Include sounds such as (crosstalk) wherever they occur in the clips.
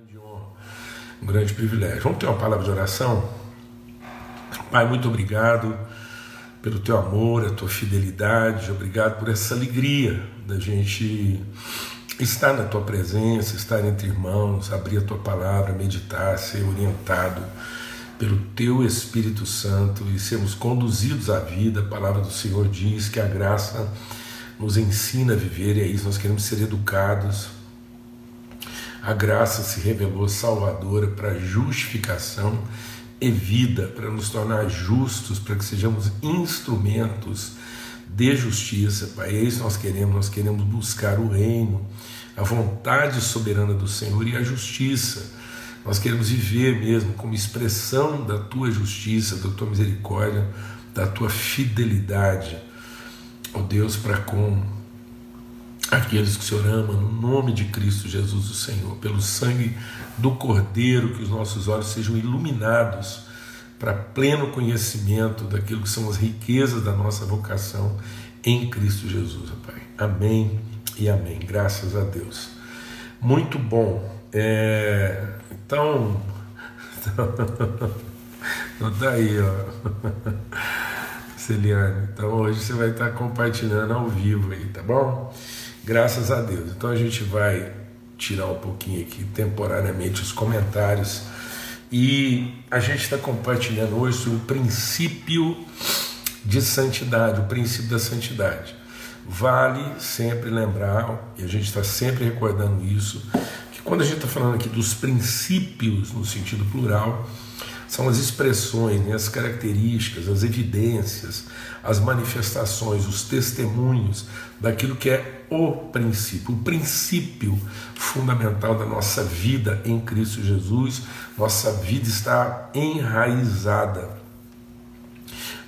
grande honra, um grande privilégio. Vamos ter uma palavra de oração? Pai, muito obrigado pelo teu amor, a tua fidelidade, obrigado por essa alegria da gente estar na tua presença, estar entre irmãos, abrir a tua palavra, meditar, ser orientado pelo teu Espírito Santo e sermos conduzidos à vida. A palavra do Senhor diz que a graça nos ensina a viver e é isso, nós queremos ser educados. A graça se revelou salvadora para justificação e vida, para nos tornar justos, para que sejamos instrumentos de justiça, Pai. É isso nós queremos, nós queremos buscar o reino, a vontade soberana do Senhor e a justiça. Nós queremos viver mesmo como expressão da tua justiça, da tua misericórdia, da tua fidelidade, ó Deus, para com aqueles que o Senhor ama, no nome de Cristo Jesus, o Senhor, pelo sangue do Cordeiro, que os nossos olhos sejam iluminados para pleno conhecimento daquilo que são as riquezas da nossa vocação em Cristo Jesus, Pai. Amém e amém. Graças a Deus. Muito bom. É... Então, (laughs) então tá aí, ó. (laughs) Celiane. Então hoje você vai estar compartilhando ao vivo aí, tá bom? Graças a Deus. Então a gente vai tirar um pouquinho aqui temporariamente os comentários e a gente está compartilhando hoje o princípio de santidade, o princípio da santidade. Vale sempre lembrar, e a gente está sempre recordando isso, que quando a gente está falando aqui dos princípios no sentido plural, são as expressões, né, as características, as evidências, as manifestações, os testemunhos daquilo que é o princípio, o princípio fundamental da nossa vida em Cristo Jesus. Nossa vida está enraizada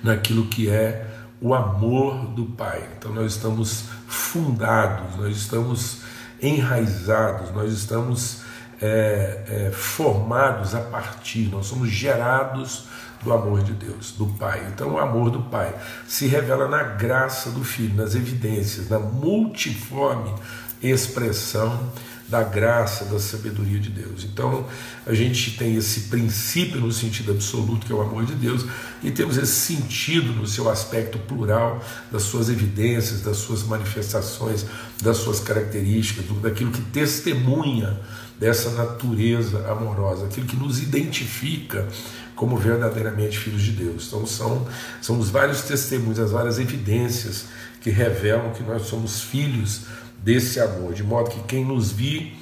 naquilo que é o amor do Pai. Então nós estamos fundados, nós estamos enraizados, nós estamos é, é, formados a partir, nós somos gerados do amor de Deus, do Pai. Então, o amor do Pai se revela na graça do Filho, nas evidências, na multiforme expressão da graça, da sabedoria de Deus. Então, a gente tem esse princípio no sentido absoluto, que é o amor de Deus, e temos esse sentido no seu aspecto plural, das suas evidências, das suas manifestações, das suas características, daquilo que testemunha dessa natureza amorosa, aquilo que nos identifica como verdadeiramente filhos de Deus. Então são, são os vários testemunhos, as várias evidências que revelam que nós somos filhos desse amor, de modo que quem nos vi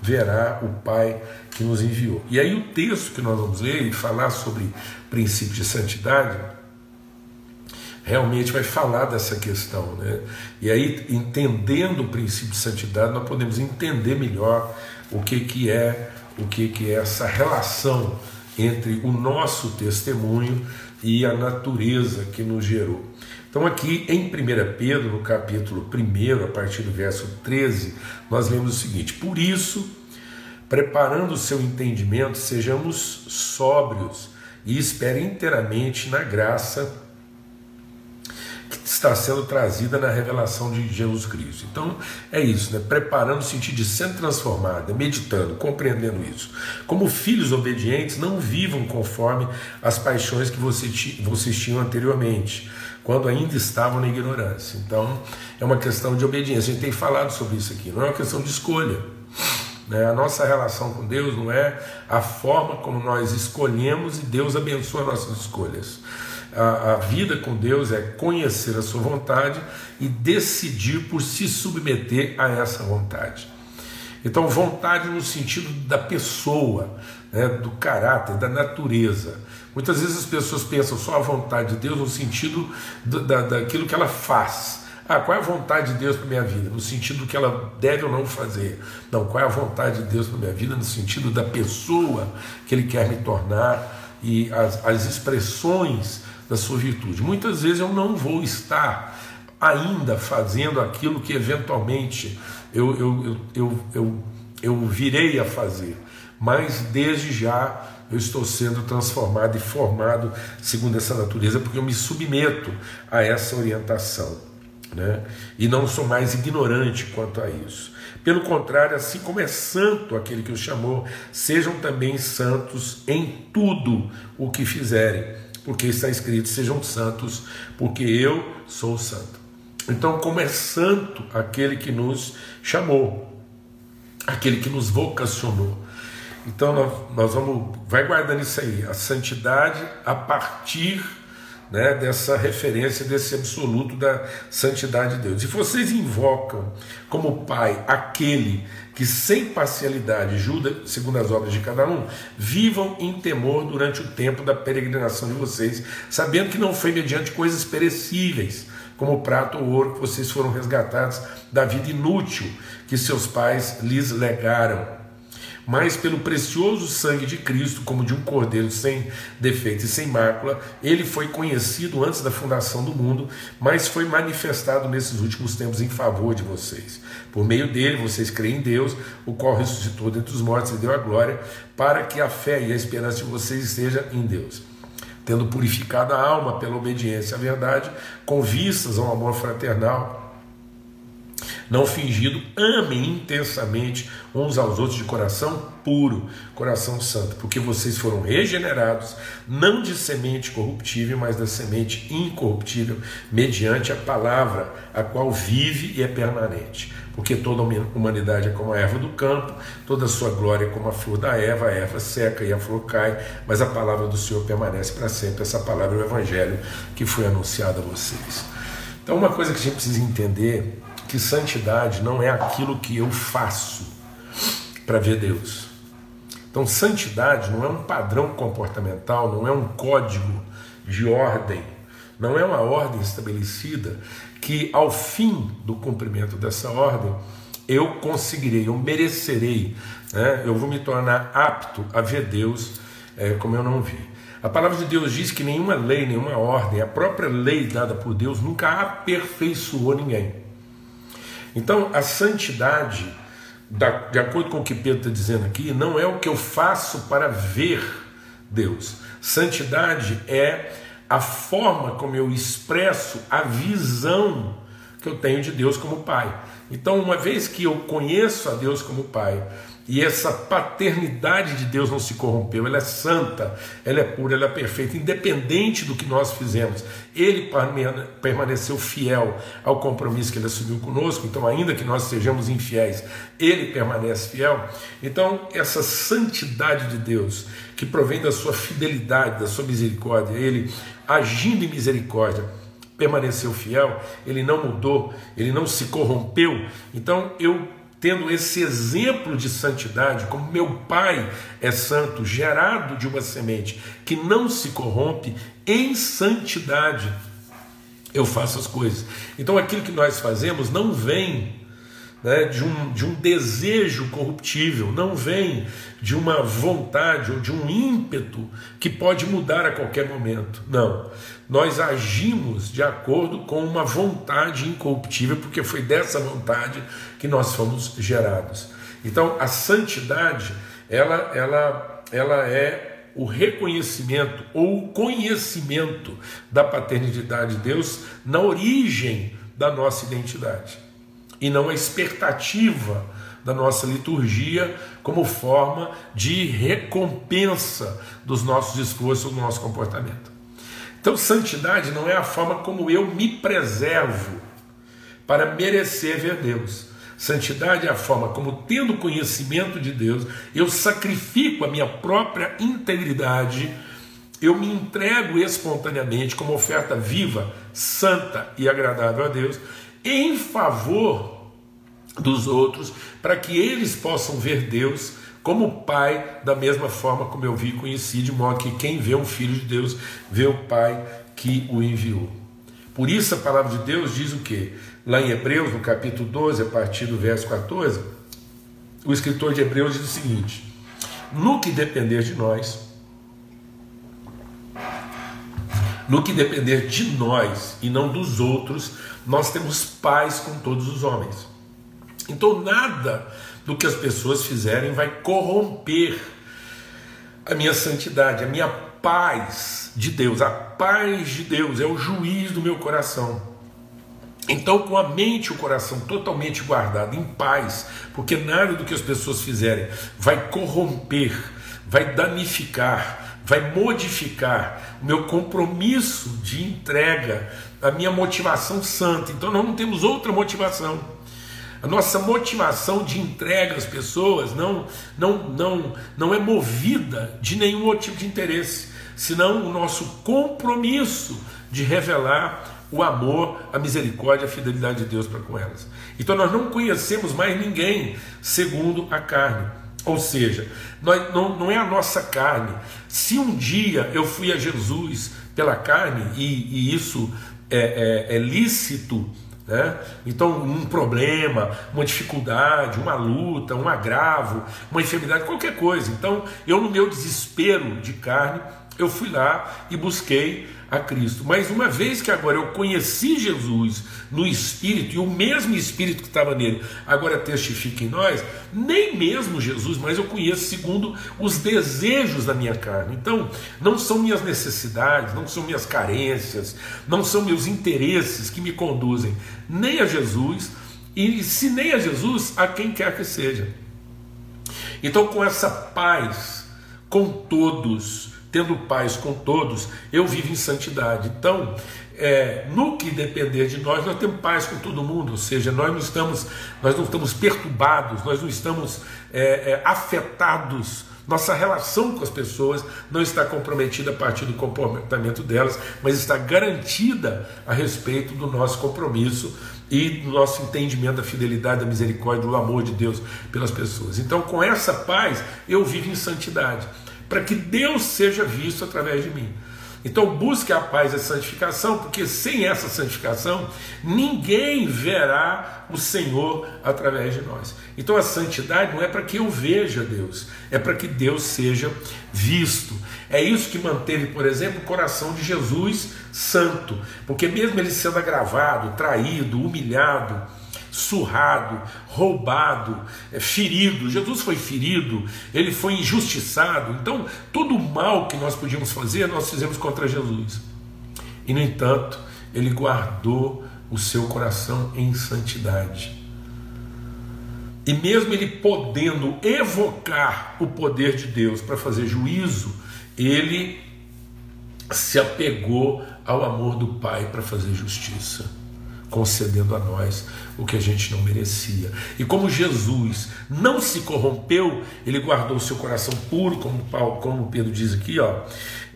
verá o Pai que nos enviou. E aí o texto que nós vamos ler e falar sobre princípio de santidade realmente vai falar dessa questão, né? E aí entendendo o princípio de santidade nós podemos entender melhor o que que é o que que é essa relação entre o nosso testemunho e a natureza que nos gerou. Então, aqui em 1 Pedro, no capítulo 1, a partir do verso 13, nós lemos o seguinte: Por isso, preparando o seu entendimento, sejamos sóbrios e esperem inteiramente na graça está sendo trazida na revelação de Jesus Cristo. Então é isso, né? preparando o sentido de sendo transformado, meditando, compreendendo isso. Como filhos obedientes, não vivam conforme as paixões que vocês tinham anteriormente, quando ainda estavam na ignorância. Então é uma questão de obediência. A gente tem falado sobre isso aqui, não é uma questão de escolha. Né? A nossa relação com Deus não é a forma como nós escolhemos e Deus abençoa nossas escolhas a, a vida com Deus é conhecer a sua vontade e decidir por se submeter a essa vontade. Então, vontade no sentido da pessoa, né, do caráter, da natureza. Muitas vezes as pessoas pensam só a vontade de Deus no sentido do, da, daquilo que ela faz. Ah, qual é a vontade de Deus para minha vida? No sentido do que ela deve ou não fazer. Não, qual é a vontade de Deus para minha vida? No sentido da pessoa que Ele quer me tornar e as, as expressões da sua virtude. Muitas vezes eu não vou estar ainda fazendo aquilo que eventualmente eu, eu, eu, eu, eu, virei a fazer, mas desde já eu estou sendo transformado e formado segundo essa natureza, porque eu me submeto a essa orientação. Né? E não sou mais ignorante quanto a isso. Pelo contrário, assim como é santo aquele que os chamou, sejam também santos em tudo o que fizerem, porque está escrito: sejam santos, porque eu sou santo. Então, como é santo aquele que nos chamou, aquele que nos vocacionou. Então, nós, nós vamos, vai guardando isso aí, a santidade a partir né, dessa referência, desse absoluto da santidade de Deus. E vocês invocam como Pai aquele que, sem parcialidade, julga segundo as obras de cada um, vivam em temor durante o tempo da peregrinação de vocês, sabendo que não foi mediante coisas perecíveis, como o prato ou ouro, que vocês foram resgatados da vida inútil que seus pais lhes legaram mas pelo precioso sangue de Cristo, como de um cordeiro sem defeito e sem mácula, ele foi conhecido antes da fundação do mundo, mas foi manifestado nesses últimos tempos em favor de vocês. Por meio dele, vocês creem em Deus, o qual ressuscitou dentre os mortos e deu a glória, para que a fé e a esperança de vocês esteja em Deus tendo purificado a alma pela obediência à verdade, com vistas ao amor fraternal não fingido, amem intensamente uns aos outros de coração puro, coração santo, porque vocês foram regenerados, não de semente corruptível, mas da semente incorruptível, mediante a palavra, a qual vive e é permanente. Porque toda a humanidade é como a erva do campo, toda a sua glória é como a flor da erva, a erva seca e a flor cai, mas a palavra do Senhor permanece para sempre. Essa palavra é o Evangelho que foi anunciado a vocês. Então, uma coisa que a gente precisa entender que santidade não é aquilo que eu faço para ver Deus. Então, santidade não é um padrão comportamental, não é um código de ordem, não é uma ordem estabelecida que, ao fim do cumprimento dessa ordem, eu conseguirei, eu merecerei, né? eu vou me tornar apto a ver Deus é, como eu não vi. A palavra de Deus diz que nenhuma lei, nenhuma ordem, a própria lei dada por Deus nunca aperfeiçoou ninguém. Então, a santidade, de acordo com o que Pedro está dizendo aqui, não é o que eu faço para ver Deus. Santidade é a forma como eu expresso a visão que eu tenho de Deus como Pai. Então, uma vez que eu conheço a Deus como Pai, e essa paternidade de Deus não se corrompeu, ela é santa, ela é pura, ela é perfeita, independente do que nós fizemos. Ele permaneceu fiel ao compromisso que ele assumiu conosco, então, ainda que nós sejamos infiéis, ele permanece fiel. Então, essa santidade de Deus, que provém da sua fidelidade, da sua misericórdia, ele agindo em misericórdia, permaneceu fiel, ele não mudou, ele não se corrompeu. Então, eu tendo esse exemplo de santidade, como meu pai é santo, gerado de uma semente que não se corrompe, em santidade eu faço as coisas. Então aquilo que nós fazemos não vem né, de, um, de um desejo corruptível, não vem de uma vontade ou de um ímpeto que pode mudar a qualquer momento. Não. Nós agimos de acordo com uma vontade incorruptível, porque foi dessa vontade que nós fomos gerados. Então, a santidade, ela, ela, ela é o reconhecimento ou o conhecimento da paternidade de Deus na origem da nossa identidade e não a expectativa da nossa liturgia como forma de recompensa dos nossos esforços, do nosso comportamento. Então, santidade não é a forma como eu me preservo para merecer ver Deus. Santidade é a forma como, tendo conhecimento de Deus, eu sacrifico a minha própria integridade, eu me entrego espontaneamente como oferta viva, santa e agradável a Deus, em favor dos outros, para que eles possam ver Deus como Pai, da mesma forma como eu vi e conheci, de modo que quem vê um Filho de Deus vê o Pai que o enviou. Por isso a palavra de Deus diz o que? Lá em Hebreus, no capítulo 12, a partir do verso 14, o escritor de Hebreus diz o seguinte: No que depender de nós, no que depender de nós e não dos outros, nós temos paz com todos os homens. Então, nada do que as pessoas fizerem vai corromper a minha santidade, a minha paz de Deus. A paz de Deus é o juiz do meu coração. Então, com a mente e o coração totalmente guardado em paz, porque nada do que as pessoas fizerem vai corromper, vai danificar, vai modificar o meu compromisso de entrega, a minha motivação santa. Então, nós não temos outra motivação. A nossa motivação de entrega às pessoas não, não, não, não é movida de nenhum outro tipo de interesse, senão o nosso compromisso de revelar o amor, a misericórdia, a fidelidade de Deus para com elas. Então nós não conhecemos mais ninguém segundo a carne. Ou seja, nós, não, não é a nossa carne. Se um dia eu fui a Jesus pela carne, e, e isso é, é, é lícito, né? Então, um problema, uma dificuldade, uma luta, um agravo, uma enfermidade, qualquer coisa. Então, eu, no meu desespero de carne, eu fui lá e busquei a Cristo. Mas uma vez que agora eu conheci Jesus no Espírito, e o mesmo Espírito que estava nele agora testifica em nós, nem mesmo Jesus, mas eu conheço segundo os desejos da minha carne. Então, não são minhas necessidades, não são minhas carências, não são meus interesses que me conduzem nem a Jesus, e se nem a Jesus, a quem quer que seja. Então, com essa paz com todos, tendo paz com todos, eu vivo em santidade. Então, é, no que depender de nós, nós temos paz com todo mundo, ou seja, nós não estamos, nós não estamos perturbados, nós não estamos é, é, afetados. Nossa relação com as pessoas não está comprometida a partir do comportamento delas, mas está garantida a respeito do nosso compromisso e do nosso entendimento da fidelidade, da misericórdia, do amor de Deus pelas pessoas. Então, com essa paz, eu vivo em santidade para que Deus seja visto através de mim. Então busque a paz e a santificação, porque sem essa santificação ninguém verá o Senhor através de nós. Então a santidade não é para que eu veja Deus, é para que Deus seja visto. É isso que manteve, por exemplo, o coração de Jesus santo, porque mesmo ele sendo agravado, traído, humilhado, surrado, roubado, é, ferido. Jesus foi ferido, ele foi injustiçado. Então, todo o mal que nós podíamos fazer, nós fizemos contra Jesus. E, no entanto, ele guardou o seu coração em santidade. E mesmo ele podendo evocar o poder de Deus para fazer juízo, ele se apegou ao amor do Pai para fazer justiça concedendo a nós o que a gente não merecia. E como Jesus não se corrompeu, ele guardou seu coração puro, como Paulo, como Pedro diz aqui, ó.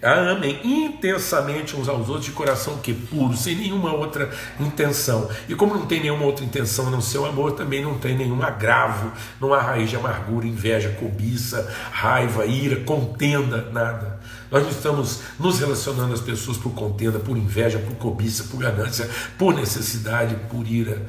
Amem intensamente uns aos outros de coração que puro, sem nenhuma outra intenção. E como não tem nenhuma outra intenção não seu amor, também não tem nenhum agravo, não há raiz de amargura, inveja, cobiça, raiva, ira, contenda, nada. Nós não estamos nos relacionando às pessoas por contenda, por inveja, por cobiça, por ganância, por necessidade, por ira.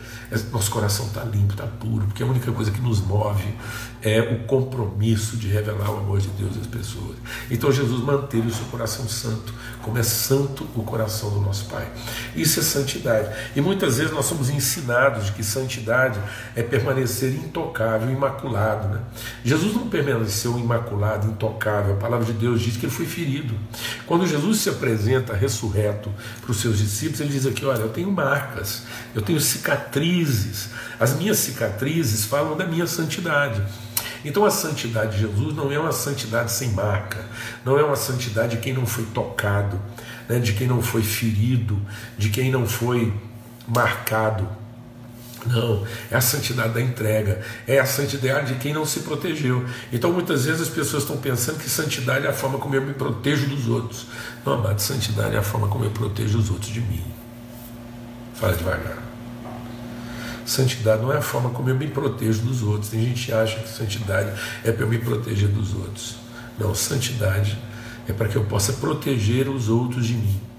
Nosso coração está limpo, está puro, porque a única coisa que nos move é o compromisso de revelar o amor de Deus às pessoas. Então Jesus manteve o seu coração santo, como é santo o coração do nosso Pai. Isso é santidade. E muitas vezes nós somos ensinados de que santidade é permanecer intocável, imaculado. Né? Jesus não permaneceu imaculado, intocável. A palavra de Deus diz que ele foi ferido. Quando Jesus se apresenta ressurreto para os seus discípulos, ele diz aqui: Olha, eu tenho marcas, eu tenho cicatrizes. As minhas cicatrizes falam da minha santidade. Então a santidade de Jesus não é uma santidade sem marca, não é uma santidade de quem não foi tocado, né, de quem não foi ferido, de quem não foi marcado. Não, é a santidade da entrega, é a santidade de quem não se protegeu. Então muitas vezes as pessoas estão pensando que santidade é a forma como eu me protejo dos outros. Não, amado, santidade é a forma como eu protejo os outros de mim. Fala devagar. Santidade não é a forma como eu me protejo dos outros. Tem gente que acha que santidade é para eu me proteger dos outros. Não, santidade é para que eu possa proteger os outros de mim.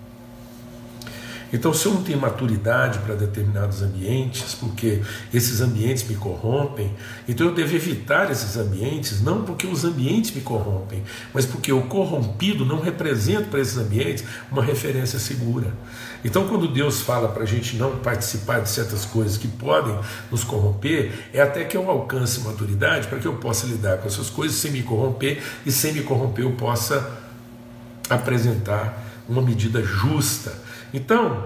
Então, se eu não tenho maturidade para determinados ambientes, porque esses ambientes me corrompem, então eu devo evitar esses ambientes, não porque os ambientes me corrompem, mas porque o corrompido não representa para esses ambientes uma referência segura. Então, quando Deus fala para a gente não participar de certas coisas que podem nos corromper, é até que eu alcance maturidade para que eu possa lidar com essas coisas sem me corromper e sem me corromper eu possa apresentar uma medida justa Então,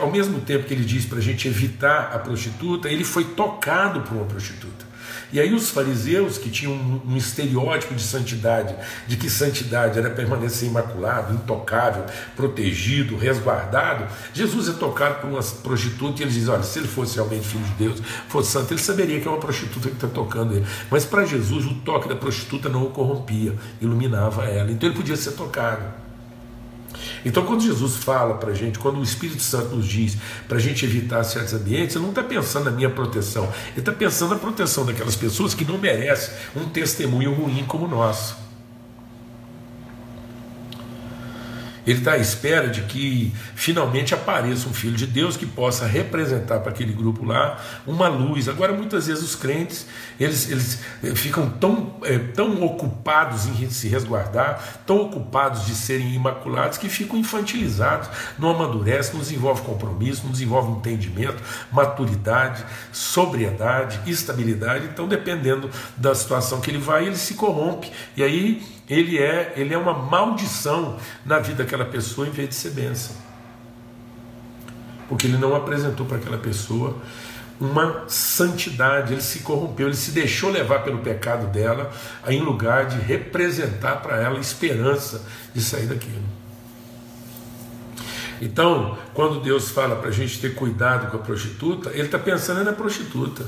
ao mesmo tempo que ele diz para a gente evitar a prostituta, ele foi tocado por uma prostituta. E aí os fariseus, que tinham um, estereótipo de santidade, de que santidade era permanecer imaculado, intocável, protegido, resguardado, Jesus é tocado por uma prostituta e eles dizem, olha, se ele fosse realmente filho de Deus, fosse santo, ele saberia que é uma prostituta que está tocando ele. Mas para Jesus o toque da prostituta não o corrompia, iluminava ela. Então ele podia ser tocado. Então, quando Jesus fala para a gente, quando o Espírito Santo nos diz para a gente evitar certos ambientes, ele não está pensando na minha proteção, ele está pensando na proteção daquelas pessoas que não merecem um testemunho ruim como o nosso. Ele está à espera de que finalmente apareça um filho de Deus que possa representar para aquele grupo lá uma luz. Agora, muitas vezes os crentes eles, eles eh, ficam tão, é, tão ocupados em se resguardar, tão ocupados de serem imaculados, que ficam infantilizados, não amadurecem, não desenvolvem compromisso, não desenvolvem entendimento, maturidade, sobriedade, estabilidade. Então, dependendo da situação que ele vai, ele se corrompe. E aí ele é, ele é uma maldição na vida daquela pessoa em vez de ser bênção. Porque ele não apresentou para aquela pessoa uma santidade, ele se corrompeu, ele se deixou levar pelo pecado dela, em lugar de representar para ela a esperança de sair daquilo. Então, quando Deus fala para a gente ter cuidado com a prostituta, Ele está pensando na prostituta.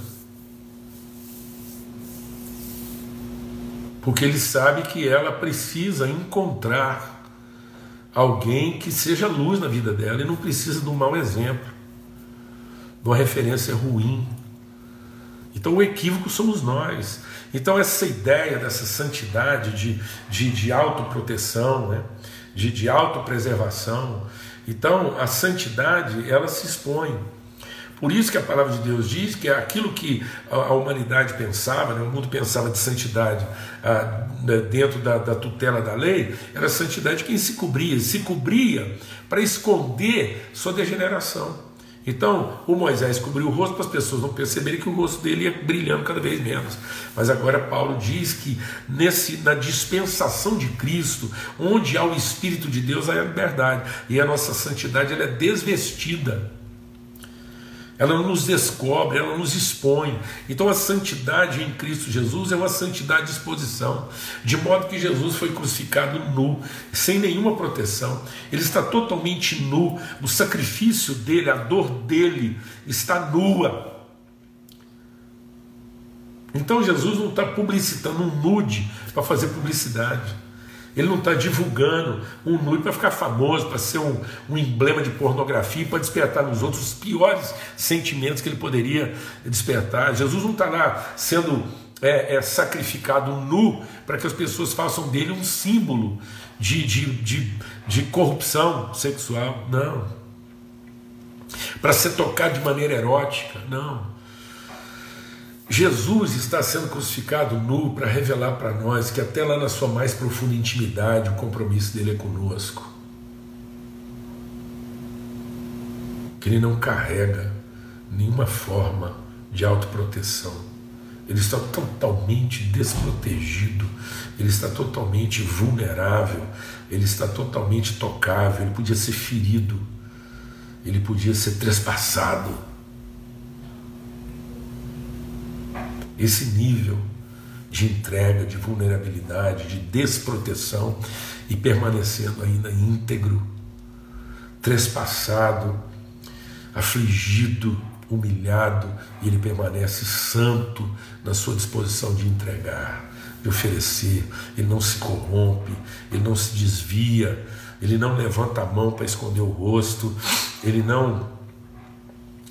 Porque Ele sabe que ela precisa encontrar alguém que seja luz na vida dela e não precisa de um mau exemplo de uma referência ruim. Então o equívoco somos nós. Então essa ideia dessa santidade de, de, de autoproteção, né? de, de autopreservação. Então a santidade ela se expõe. Por isso que a palavra de Deus diz que é aquilo que a, humanidade pensava, né, o mundo pensava de santidade ah, né, dentro da, da, tutela da lei, era a santidade de quem se cobria, se cobria para esconder sua degeneração. Então, o Moisés cobriu o rosto para as pessoas não perceberem que o rosto dele ia brilhando cada vez menos. Mas agora Paulo diz que nesse, na dispensação de Cristo, onde há o Espírito de Deus, há a liberdade. E a nossa santidade ela é desvestida ela nos descobre, ela nos expõe. Então a santidade em Cristo Jesus é uma santidade de exposição, de modo que Jesus foi crucificado nu, sem nenhuma proteção. Ele está totalmente nu, o sacrifício dele, a dor dele está nua. Então Jesus não está publicitando um nude para fazer publicidade. Ele não está divulgando um nude para ficar famoso, para ser um, um emblema de pornografia, para despertar nos outros os piores sentimentos que ele poderia despertar. Jesus não está lá sendo é, é, sacrificado nu para que as pessoas façam dele um símbolo de, de, de, de corrupção sexual. Não. Para ser tocado de maneira erótica. Não. Jesus está sendo crucificado nu para revelar para nós que até lá na sua mais profunda intimidade o compromisso dele é conosco. Que ele não carrega nenhuma forma de autoproteção. Ele está totalmente desprotegido, ele está totalmente vulnerável, ele está totalmente tocável, ele podia ser ferido, ele podia ser trespassado esse nível de entrega, de vulnerabilidade, de desproteção e permanecendo ainda íntegro, trespassado, afligido, humilhado, e ele permanece santo na sua disposição de entregar, de oferecer. Ele não se corrompe, ele não se desvia, ele não levanta a mão para esconder o rosto, ele não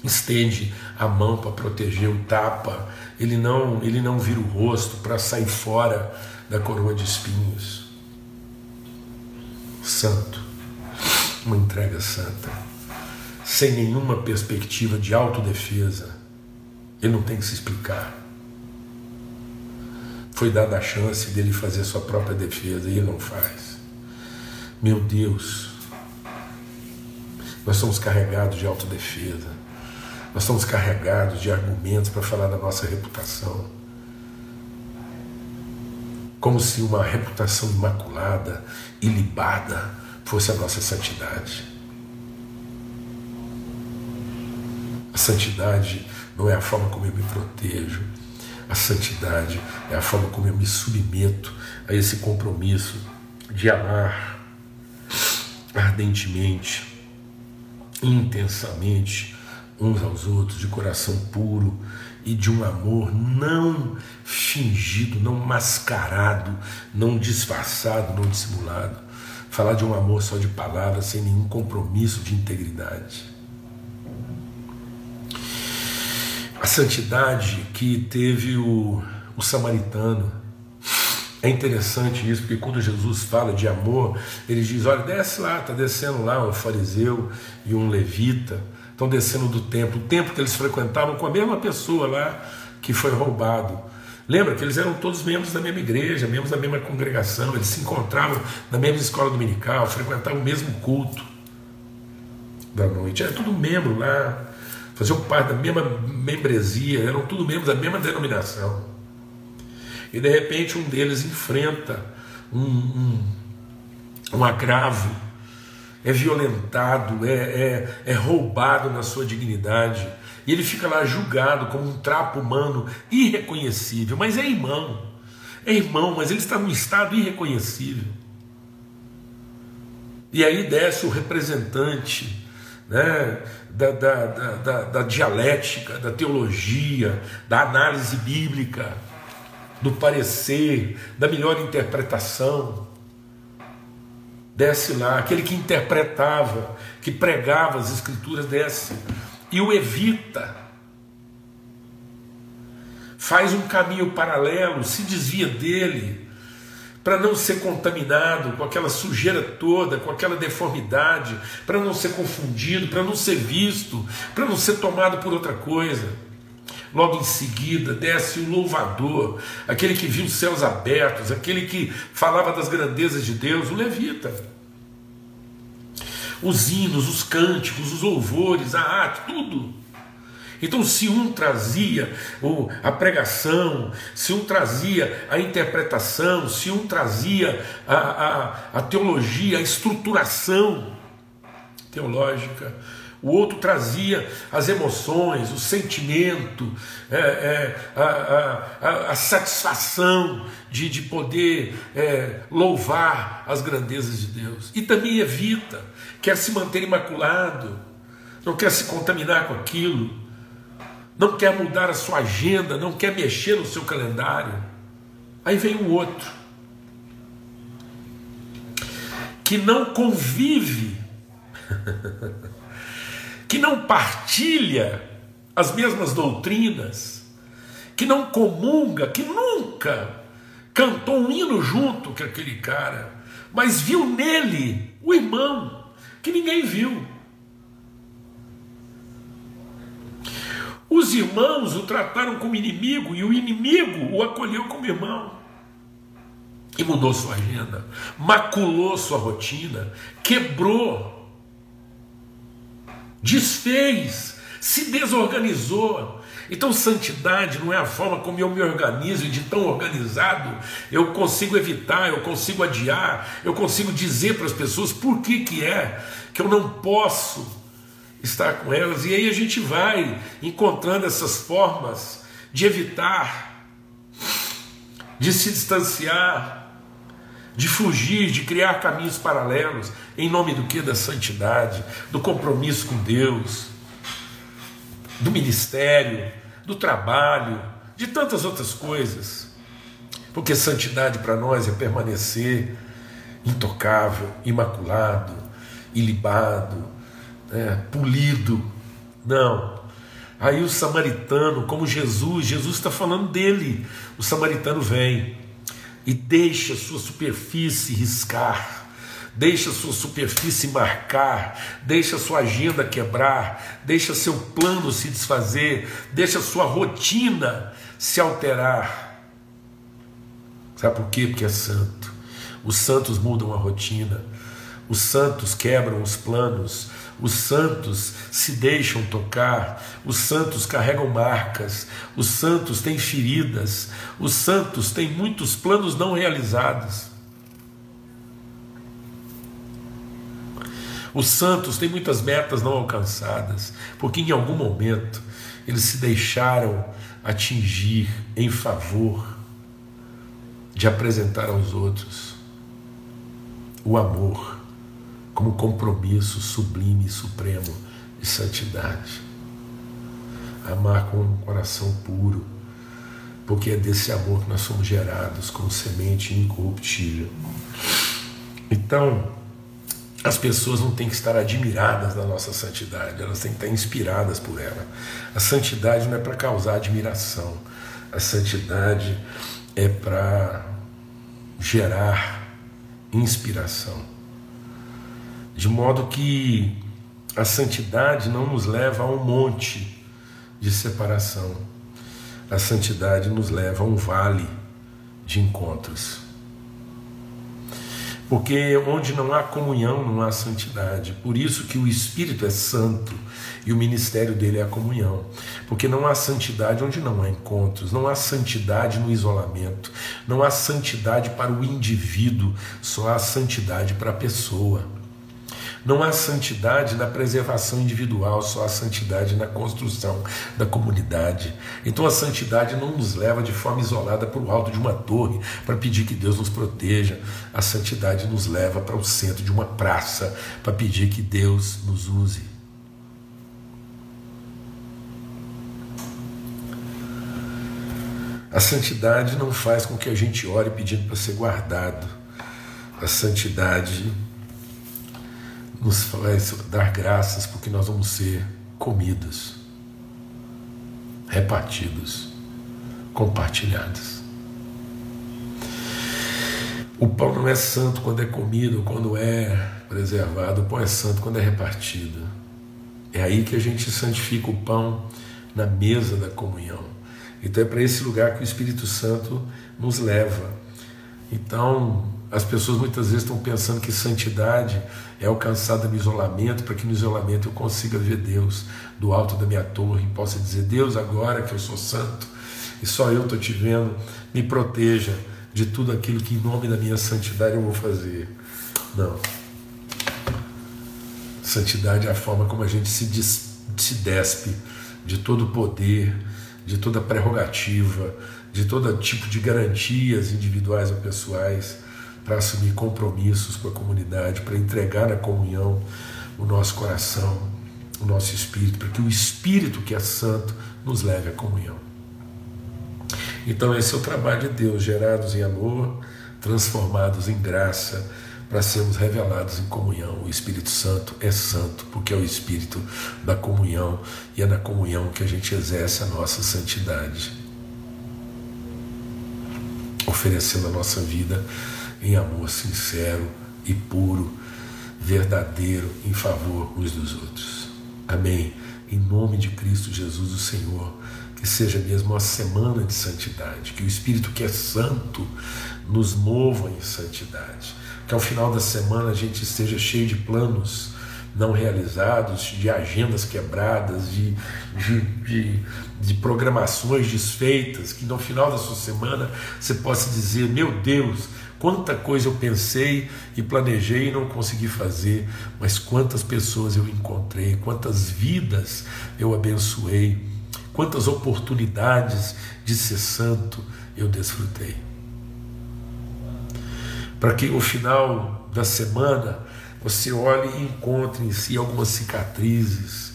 estende a mão para proteger o tapa, ele não, ele não vira o rosto para sair fora da coroa de espinhos. Santo, uma entrega santa, sem nenhuma perspectiva de autodefesa. Ele não tem que se explicar. Foi dada a chance dele fazer sua própria defesa e ele não faz. Meu Deus, nós somos carregados de autodefesa. Nós estamos carregados de argumentos para falar da nossa reputação. Como se uma reputação imaculada, ilibada, fosse a nossa santidade. A santidade não é a forma como eu me protejo. A santidade é a forma como eu me submeto a esse compromisso de amar ardentemente, intensamente uns aos outros, de coração puro e de um amor não fingido, não mascarado, não disfarçado, não dissimulado. Falar de um amor só de palavras, sem nenhum compromisso de integridade. A santidade que teve o, o samaritano. É interessante isso, porque quando Jesus fala de amor, ele diz: Olha, desce lá, está descendo lá um fariseu e um levita estão descendo do templo, o templo que eles frequentavam com a mesma pessoa lá que foi roubado. Lembra que eles eram todos membros da mesma igreja, membros da mesma congregação, eles se encontravam na mesma escola dominical, frequentavam o mesmo culto da noite. Era tudo membro lá, faziam parte da mesma membresia, eram tudo membros da mesma denominação. E de repente um deles enfrenta um, um, um agravo é violentado, é, é, é roubado na sua dignidade. E ele fica lá julgado como um trapo humano irreconhecível. Mas é irmão, é irmão, mas ele está num estado irreconhecível. E aí desce o representante né, da, da, da, da, dialética, da teologia, da análise bíblica, do parecer, da melhor interpretação desce lá, aquele que interpretava, que pregava as escrituras, desce e o evita. Faz um caminho paralelo, se desvia dele, para não ser contaminado com aquela sujeira toda, com aquela deformidade, para não ser confundido, para não ser visto, para não ser tomado por outra coisa. Logo em seguida, desce o louvador, aquele que viu os céus abertos, aquele que falava das grandezas de Deus, o levita. Os hinos, os cânticos, os louvores, a arte, tudo. Então, se um trazia a pregação, se um trazia a interpretação, se um trazia a, a, a teologia, a estruturação teológica, o outro trazia as emoções, o sentimento, é, é, a, a, a, satisfação de, de poder é, louvar as grandezas de Deus. E também evita, quer se manter imaculado, não quer se contaminar com aquilo, não quer mudar a sua agenda, não quer mexer no seu calendário. Aí vem o outro, que não convive. (laughs) que não partilha as mesmas doutrinas, que não comunga, que nunca cantou um hino junto com aquele cara, mas viu nele o irmão que ninguém viu. Os irmãos o trataram como inimigo e o inimigo o acolheu como irmão. E mudou sua agenda, maculou sua rotina, quebrou desfez, se desorganizou. Então, santidade não é a forma como eu me organizo e de tão organizado eu consigo evitar, eu consigo adiar, eu consigo dizer para as pessoas por que, que é que eu não posso estar com elas. E aí a gente vai encontrando essas formas de evitar, de se distanciar, de fugir, de criar caminhos paralelos, em nome do que? Da santidade, do compromisso com Deus, do ministério, do trabalho, de tantas outras coisas. Porque santidade para nós é permanecer intocável, imaculado, ilibado, né, polido. Não. Aí o samaritano, como Jesus, Jesus está falando dele. O samaritano vem e deixa sua superfície riscar, deixa sua superfície marcar, deixa sua agenda quebrar, deixa seu plano se desfazer, deixa sua rotina se alterar. Sabe por quê? Porque é santo. Os santos mudam a rotina, os santos quebram os planos, os santos se deixam tocar, os santos carregam marcas, os santos têm feridas, os santos têm muitos planos não realizados. Os santos têm muitas metas não alcançadas, porque em algum momento eles se deixaram atingir em favor de apresentar aos outros o amor como compromisso sublime e supremo de santidade. Amar com um coração puro, porque é desse amor que nós somos gerados como semente incorruptível. Então, as pessoas não têm que estar admiradas da nossa santidade, elas têm que estar inspiradas por ela. A santidade não é para causar admiração, a santidade é para gerar inspiração. De modo que a santidade não nos leva a um monte de separação, a santidade nos leva a um vale de encontros. Porque onde não há comunhão, não há santidade. Por isso que o Espírito é santo e o ministério dele é a comunhão. Porque não há santidade onde não há encontros, não há santidade no isolamento, não há santidade para o indivíduo, só há santidade para a pessoa. Não há santidade na preservação individual, só há santidade na construção da comunidade. Então a santidade não nos leva de forma isolada para o alto de uma torre para pedir que Deus nos proteja. A santidade nos leva para o centro de uma praça para pedir que Deus nos use. A santidade não faz com que a gente ore pedindo para ser guardado. A santidade nos faz dar graças porque nós vamos ser comidos, repartidos, compartilhados. O pão não é santo quando é comido, quando é preservado, o pão é santo quando é repartido. É aí que a gente santifica o pão na mesa da comunhão. Então é para esse lugar que o Espírito Santo nos leva. Então, as pessoas muitas vezes estão pensando que santidade é alcançada no isolamento, para que no isolamento eu consiga ver Deus do alto da minha torre e possa dizer: Deus, agora que eu sou santo e só eu estou te vendo, me proteja de tudo aquilo que em nome da minha santidade eu vou fazer. Não. Santidade é a forma como a gente se, des, se despe de todo poder, de toda prerrogativa, de todo tipo de garantias individuais ou pessoais para assumir compromissos com a comunidade, para entregar na comunhão o nosso coração, o nosso espírito, para que o Espírito que é santo nos leve à comunhão. Então, esse é o trabalho de Deus, gerados em amor, transformados em graça, para sermos revelados em comunhão. O Espírito Santo é santo, porque é o Espírito da comunhão, e é na comunhão que a gente exerce a nossa santidade, oferecendo a nossa vida em amor sincero e puro, verdadeiro em favor uns dos outros. Amém. Em nome de Cristo Jesus, o Senhor, que seja mesmo uma semana de santidade, que o Espírito que é santo nos mova em santidade, que ao final da semana a gente esteja cheio de planos não realizados, de agendas quebradas, de, de, de, de, programações desfeitas, que no final da sua semana você possa dizer: Meu Deus, Quanta coisa eu pensei e planejei e não consegui fazer, mas quantas pessoas eu encontrei, quantas vidas eu abençoei, quantas oportunidades de ser santo eu desfrutei. Para que no final da semana você olhe e encontre em si algumas cicatrizes,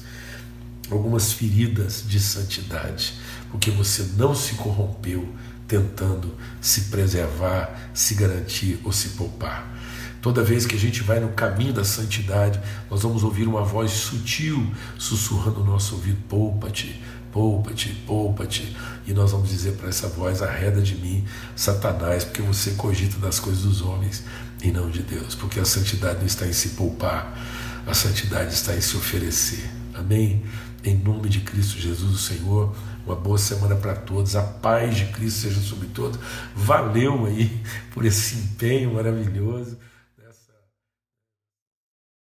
algumas feridas de santidade, porque você não se corrompeu tentando se preservar, se garantir ou se poupar. Toda vez que a gente vai no caminho da santidade, nós vamos ouvir uma voz sutil sussurrando no nosso ouvido: poupa-te, poupa-te, poupa-te. E nós vamos dizer para essa voz: arreda de mim, Satanás, porque você cogita das coisas dos homens e não de Deus. Porque a santidade não está em se poupar, a santidade está em se oferecer. Amém? Em nome de Cristo Jesus, o Senhor. Uma boa semana para todos. A paz de Cristo seja sobre todos. Valeu aí por esse empenho maravilhoso.